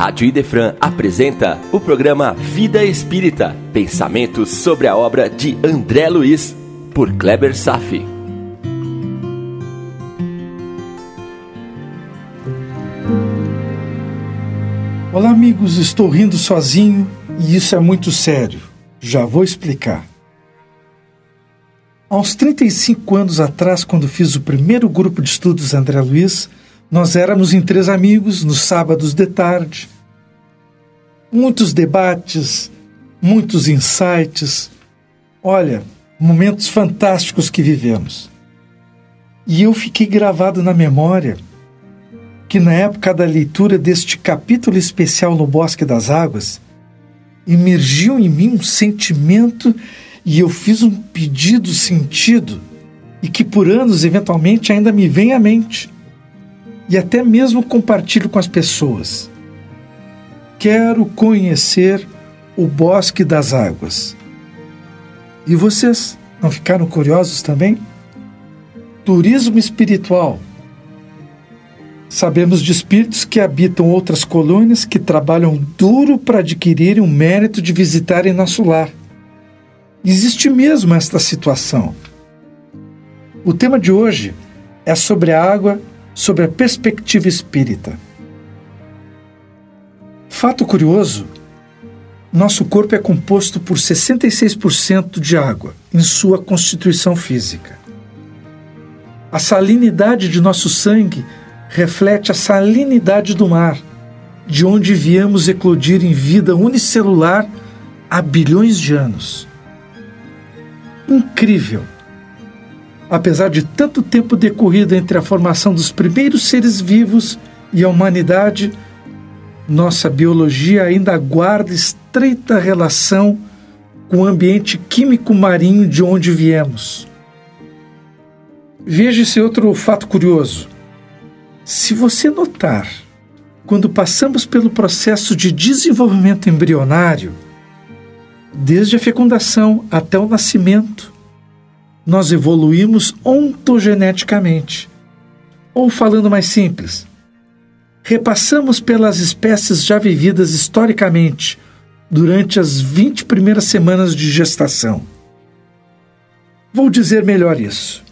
Rádio Idefran apresenta o programa Vida Espírita, pensamentos sobre a obra de André Luiz, por Kleber Safi. Olá, amigos, estou rindo sozinho e isso é muito sério. Já vou explicar. Há uns 35 anos atrás, quando fiz o primeiro grupo de estudos André Luiz, nós éramos em três amigos nos sábados de tarde. Muitos debates, muitos insights. Olha, momentos fantásticos que vivemos. E eu fiquei gravado na memória que na época da leitura deste capítulo especial no Bosque das Águas, emergiu em mim um sentimento e eu fiz um pedido sentido e que por anos eventualmente ainda me vem à mente e até mesmo compartilho com as pessoas. Quero conhecer o Bosque das Águas. E vocês não ficaram curiosos também? Turismo espiritual. Sabemos de espíritos que habitam outras colônias que trabalham duro para adquirirem o mérito de visitarem nosso lar. Existe mesmo esta situação. O tema de hoje é sobre a água sobre a perspectiva espírita. Fato curioso: nosso corpo é composto por 66% de água em sua constituição física. A salinidade de nosso sangue reflete a salinidade do mar, de onde viemos eclodir em vida unicelular há bilhões de anos. Incrível! Apesar de tanto tempo decorrido entre a formação dos primeiros seres vivos e a humanidade, nossa biologia ainda guarda estreita relação com o ambiente químico marinho de onde viemos. Veja esse outro fato curioso. Se você notar, quando passamos pelo processo de desenvolvimento embrionário, desde a fecundação até o nascimento, nós evoluímos ontogeneticamente. Ou falando mais simples, repassamos pelas espécies já vividas historicamente durante as 20 primeiras semanas de gestação. Vou dizer melhor isso.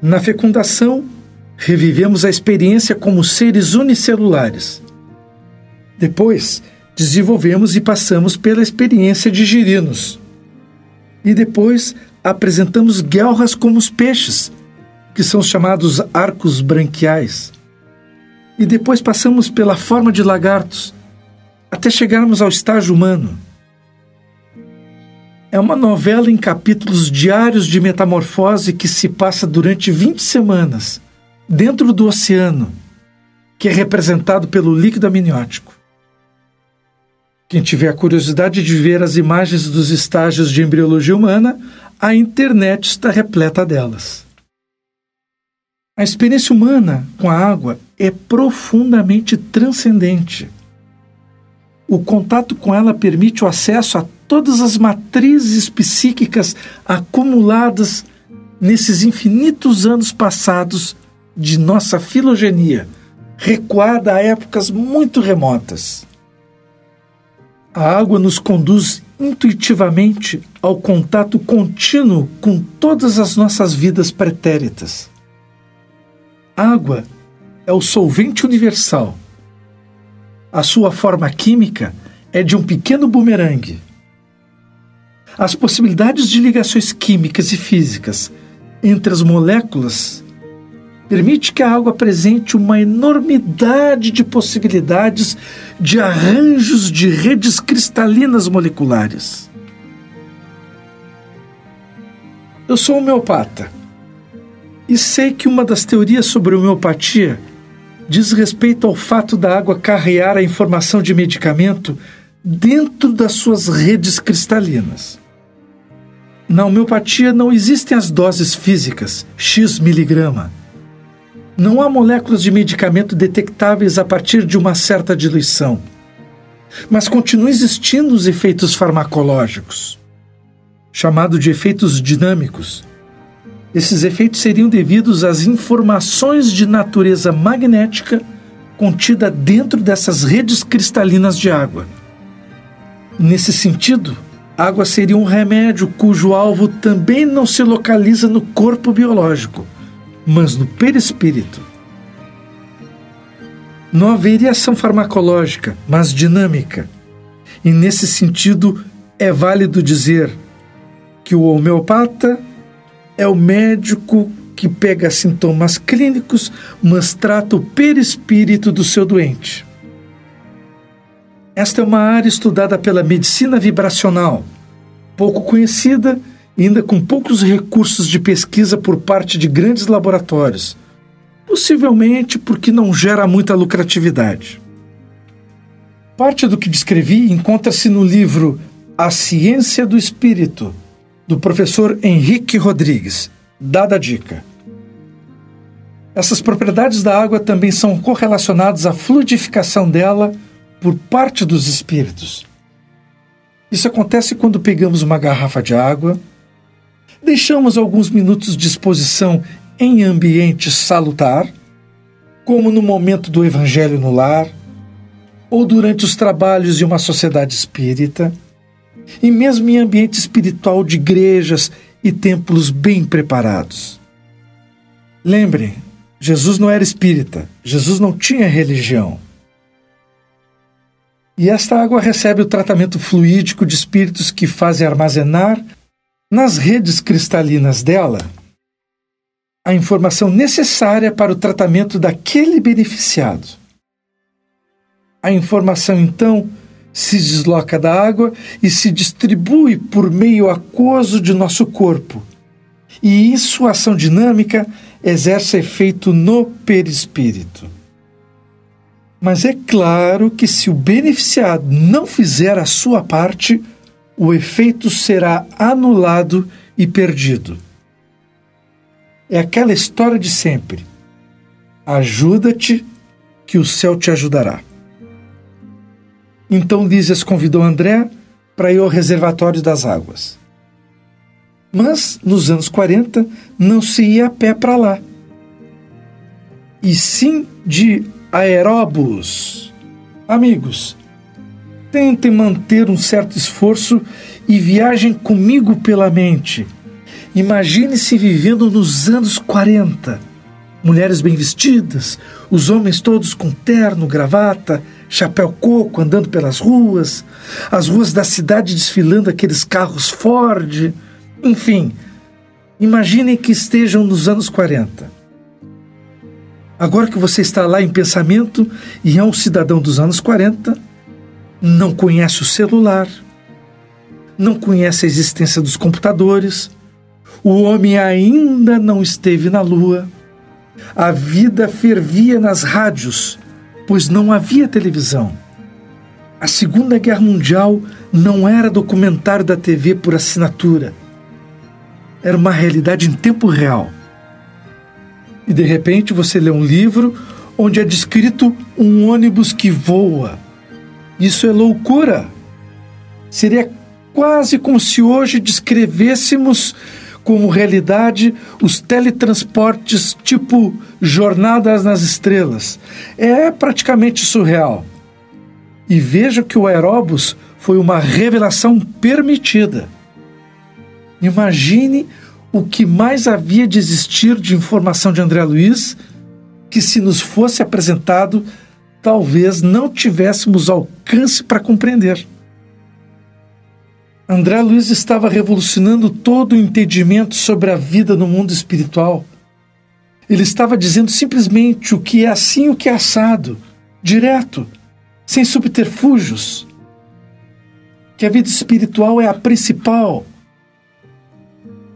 Na fecundação, revivemos a experiência como seres unicelulares. Depois, desenvolvemos e passamos pela experiência de girinos. E depois, apresentamos guelras como os peixes, que são chamados arcos branquiais. E depois passamos pela forma de lagartos, até chegarmos ao estágio humano. É uma novela em capítulos diários de metamorfose que se passa durante 20 semanas, dentro do oceano, que é representado pelo líquido amniótico. Quem tiver a curiosidade de ver as imagens dos estágios de embriologia humana, a internet está repleta delas. A experiência humana com a água é profundamente transcendente. O contato com ela permite o acesso a todas as matrizes psíquicas acumuladas nesses infinitos anos passados de nossa filogenia, recuada a épocas muito remotas. A água nos conduz intuitivamente ao contato contínuo com todas as nossas vidas pretéritas. Água é o solvente universal. A sua forma química é de um pequeno bumerangue. As possibilidades de ligações químicas e físicas entre as moléculas permite que a água apresente uma enormidade de possibilidades de arranjos de redes cristalinas moleculares. Eu sou homeopata e sei que uma das teorias sobre homeopatia diz respeito ao fato da água carrear a informação de medicamento dentro das suas redes cristalinas. Na homeopatia não existem as doses físicas, X miligrama não há moléculas de medicamento detectáveis a partir de uma certa diluição. Mas continuam existindo os efeitos farmacológicos, chamado de efeitos dinâmicos. Esses efeitos seriam devidos às informações de natureza magnética contida dentro dessas redes cristalinas de água. Nesse sentido, água seria um remédio cujo alvo também não se localiza no corpo biológico, mas no perispírito. Não haveria ação farmacológica, mas dinâmica. E nesse sentido, é válido dizer que o homeopata é o médico que pega sintomas clínicos, mas trata o perispírito do seu doente. Esta é uma área estudada pela medicina vibracional, pouco conhecida ainda com poucos recursos de pesquisa por parte de grandes laboratórios, possivelmente porque não gera muita lucratividade. Parte do que descrevi encontra-se no livro A Ciência do Espírito, do professor Henrique Rodrigues. Dada a dica. Essas propriedades da água também são correlacionadas à fluidificação dela por parte dos espíritos. Isso acontece quando pegamos uma garrafa de água, deixamos alguns minutos de exposição em ambiente salutar, como no momento do Evangelho no lar, ou durante os trabalhos de uma sociedade espírita, e mesmo em ambiente espiritual de igrejas e templos bem preparados. Lembrem, Jesus não era espírita, Jesus não tinha religião. E esta água recebe o tratamento fluídico de espíritos que fazem armazenar nas redes cristalinas dela a informação necessária para o tratamento daquele beneficiado. A informação, então, se desloca da água e se distribui por meio aquoso de nosso corpo. E isso, ação dinâmica, exerce efeito no perispírito. Mas é claro que se o beneficiado não fizer a sua parte, o efeito será anulado e perdido. É aquela história de sempre. Ajuda-te, que o céu te ajudará. Então Lísias convidou André para ir ao reservatório das águas. Mas, nos anos 40, não se ia a pé para lá. E sim de aeróbus. Amigos, tentem manter um certo esforço e viajem comigo pela mente. Imagine-se vivendo nos anos 40. Mulheres bem vestidas, os homens todos com terno, gravata, chapéu coco andando pelas ruas, as ruas da cidade desfilando aqueles carros Ford. Enfim, imaginem que estejam nos anos 40. Agora que você está lá em pensamento e é um cidadão dos anos 40, não conhece o celular, não conhece a existência dos computadores, o homem ainda não esteve na lua, a vida fervia nas rádios, pois não havia televisão. A Segunda Guerra Mundial não era documentário da TV por assinatura. Era uma realidade em tempo real e de repente você lê um livro onde é descrito um ônibus que voa. Isso é loucura. Seria quase como se hoje descrevêssemos como realidade os teletransportes tipo Jornadas nas Estrelas. É praticamente surreal. E veja que o aeróbus foi uma revelação permitida. Imagine o que mais havia de existir de informação de André Luiz, que se nos fosse apresentado, talvez não tivéssemos alcance para compreender. André Luiz estava revolucionando todo o entendimento sobre a vida no mundo espiritual. Ele estava dizendo simplesmente o que é assim o que é assado, direto, sem subterfúgios. Que a vida espiritual é a principal,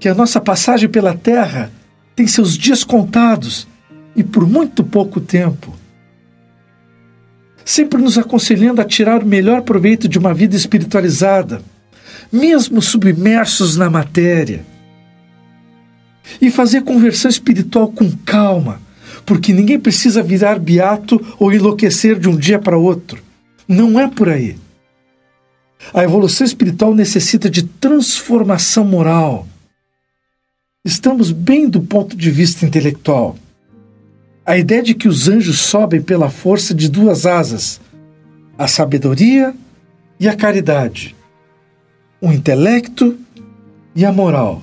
que a nossa passagem pela Terra tem seus dias contados e por muito pouco tempo. Sempre nos aconselhando a tirar o melhor proveito de uma vida espiritualizada, mesmo submersos na matéria. E fazer conversão espiritual com calma, porque ninguém precisa virar beato ou enlouquecer de um dia para outro. Não é por aí. A evolução espiritual necessita de transformação moral Estamos bem do ponto de vista intelectual. A ideia de que os anjos sobem pela força de duas asas, a sabedoria e a caridade, o intelecto e a moral.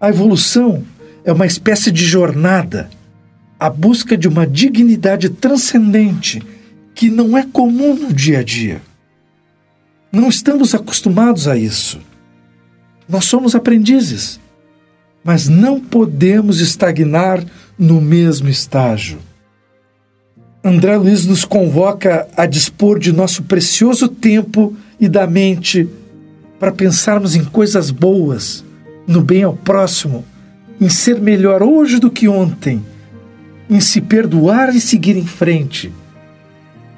A evolução é uma espécie de jornada, a busca de uma dignidade transcendente que não é comum no dia a dia. Não estamos acostumados a isso. Nós somos aprendizes, mas não podemos estagnar no mesmo estágio. André Luiz nos convoca a dispor de nosso precioso tempo e da mente para pensarmos em coisas boas, no bem ao próximo, em ser melhor hoje do que ontem, em se perdoar e seguir em frente,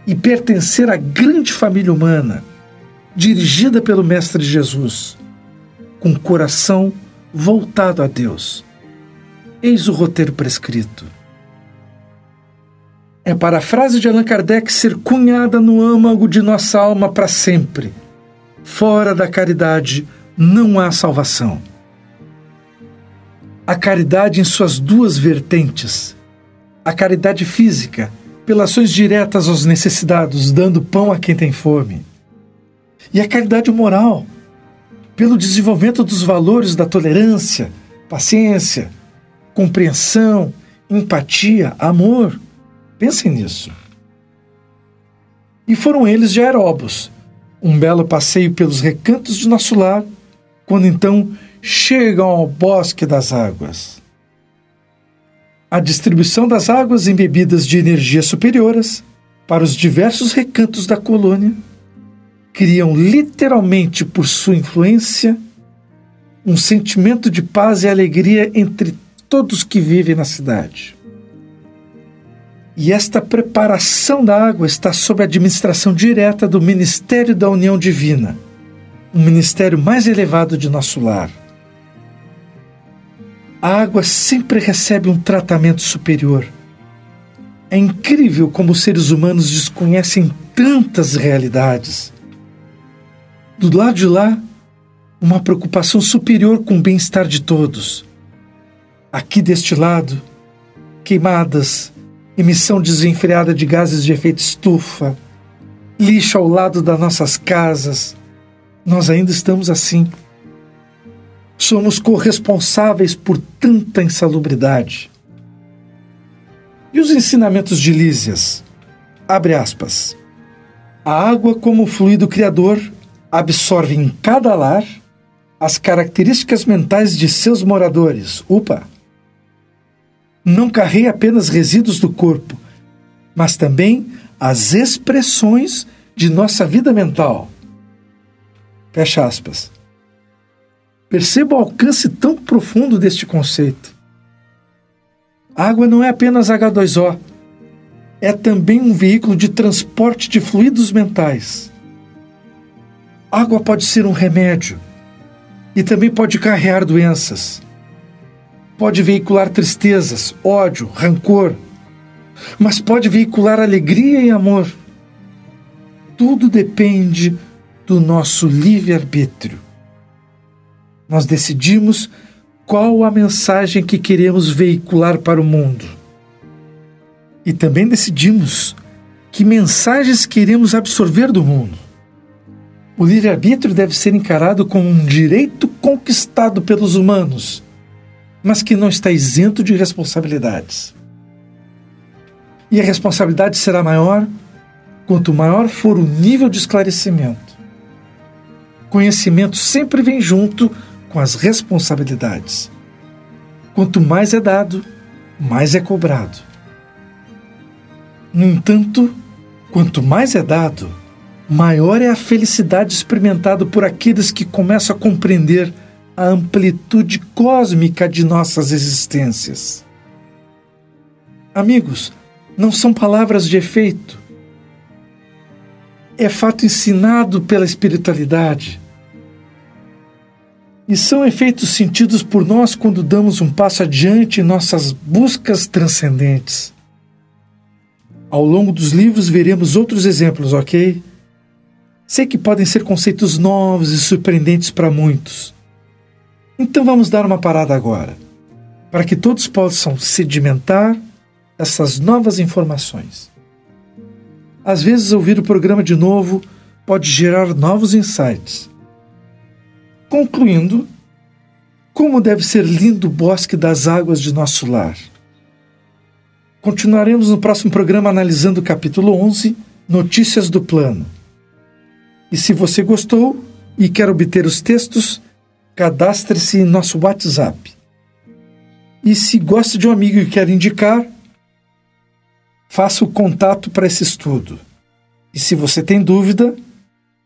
e pertencer à grande família humana, dirigida pelo Mestre Jesus, com o coração voltado a Deus. Eis o roteiro prescrito. É para a frase de Allan Kardec ser cunhada no âmago de nossa alma para sempre. Fora da caridade não há salvação. A caridade em suas duas vertentes. A caridade física, pelas ações diretas aos necessitados, dando pão a quem tem fome. E a caridade moral, pelo desenvolvimento dos valores da tolerância, paciência, compreensão, empatia, amor. Pensem nisso. E foram eles de Aeróbos, um belo passeio pelos recantos de nosso lar, quando então chegam ao bosque das águas. A distribuição das águas em bebidas de energia superiores para os diversos recantos da colônia criam literalmente por sua influência um sentimento de paz e alegria entre todos que vivem na cidade. E esta preparação da água está sob a administração direta do Ministério da União Divina, o ministério mais elevado de nosso lar. A água sempre recebe um tratamento superior. É incrível como os seres humanos desconhecem tantas realidades. Do lado de lá, uma preocupação superior com o bem-estar de todos Aqui deste lado, queimadas, emissão desenfreada de gases de efeito estufa, lixo ao lado das nossas casas. Nós ainda estamos assim. Somos corresponsáveis por tanta insalubridade. E os ensinamentos de Lísias? Abre aspas. A água, como fluido criador, absorve em cada lar as características mentais de seus moradores. Upa! Não carrega apenas resíduos do corpo, mas também as expressões de nossa vida mental. Fecha aspas. Perceba o alcance tão profundo deste conceito. A água não é apenas H2O, é também um veículo de transporte de fluidos mentais. A água pode ser um remédio e também pode carregar doenças pode veicular tristezas, ódio, rancor, mas pode veicular alegria e amor. Tudo depende do nosso livre-arbítrio. Nós decidimos qual a mensagem que queremos veicular para o mundo. E também decidimos que mensagens queremos absorver do mundo. O livre-arbítrio deve ser encarado como um direito conquistado pelos humanos mas que não está isento de responsabilidades. E a responsabilidade será maior quanto maior for o nível de esclarecimento. Conhecimento sempre vem junto com as responsabilidades. Quanto mais é dado, mais é cobrado. No entanto, quanto mais é dado, maior é a felicidade experimentada por aqueles que começam a compreender a amplitude cósmica de nossas existências. Amigos, não são palavras de efeito. É fato ensinado pela espiritualidade. E são efeitos sentidos por nós quando damos um passo adiante em nossas buscas transcendentes. Ao longo dos livros veremos outros exemplos, ok? Sei que podem ser conceitos novos e surpreendentes para muitos. Então vamos dar uma parada agora. para que todos possam sedimentar essas novas informações. Às vezes, ouvir o programa de novo pode gerar novos insights. Concluindo, como deve ser lindo o bosque das águas de nosso lar. Continuaremos no próximo programa analisando o capítulo 11, Notícias do Plano. E se você gostou e quer obter os textos, cadastre-se em nosso WhatsApp. E se gosta de um amigo e quer indicar, faça o contato para esse estudo. E se você tem dúvida,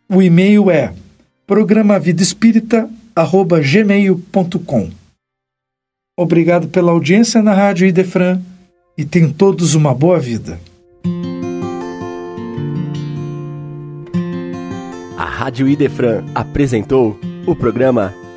o e-mail é programavidaespírita.gmail.com Obrigado pela audiência na Rádio Idefran e tenham todos uma boa vida. A Rádio Idefran apresentou o programa